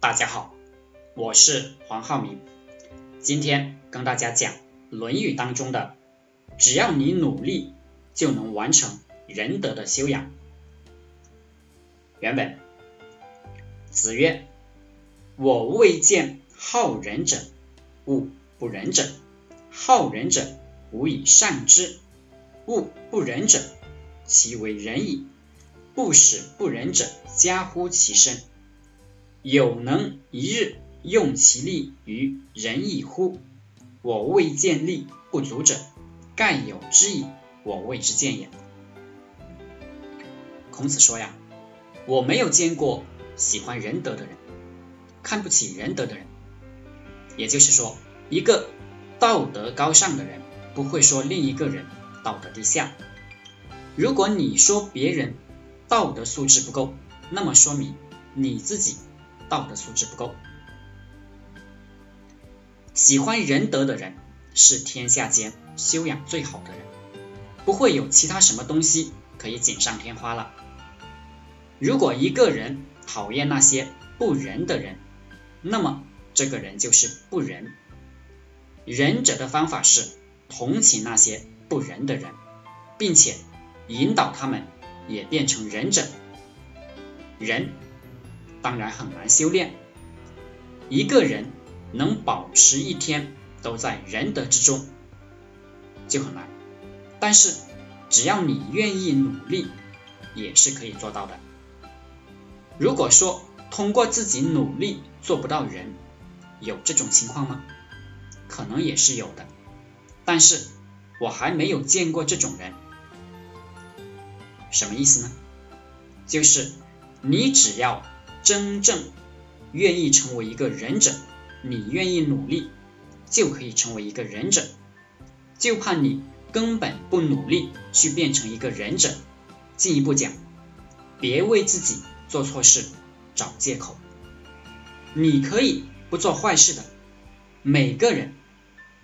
大家好，我是黄浩明，今天跟大家讲《论语》当中的“只要你努力，就能完成仁德的修养”。原本，子曰：“我未见好仁者，恶不仁者。好仁者，无以善之；恶不仁者，其为仁矣。不使不仁者加乎其身。”有能一日用其力于仁义乎？我未见力不足者，盖有之矣，我未之见也。孔子说呀，我没有见过喜欢仁德的人，看不起仁德的人。也就是说，一个道德高尚的人不会说另一个人道德低下。如果你说别人道德素质不够，那么说明你自己。道德素质不够，喜欢仁德的人是天下间修养最好的人，不会有其他什么东西可以锦上添花了。如果一个人讨厌那些不仁的人，那么这个人就是不仁。仁者的方法是同情那些不仁的人，并且引导他们也变成仁者。仁。当然很难修炼。一个人能保持一天都在仁德之中，就很难。但是只要你愿意努力，也是可以做到的。如果说通过自己努力做不到人，有这种情况吗？可能也是有的，但是我还没有见过这种人。什么意思呢？就是你只要。真正愿意成为一个忍者，你愿意努力，就可以成为一个忍者。就怕你根本不努力去变成一个忍者。进一步讲，别为自己做错事找借口。你可以不做坏事的，每个人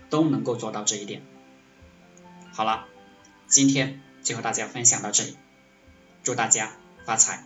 都能够做到这一点。好了，今天就和大家分享到这里，祝大家发财。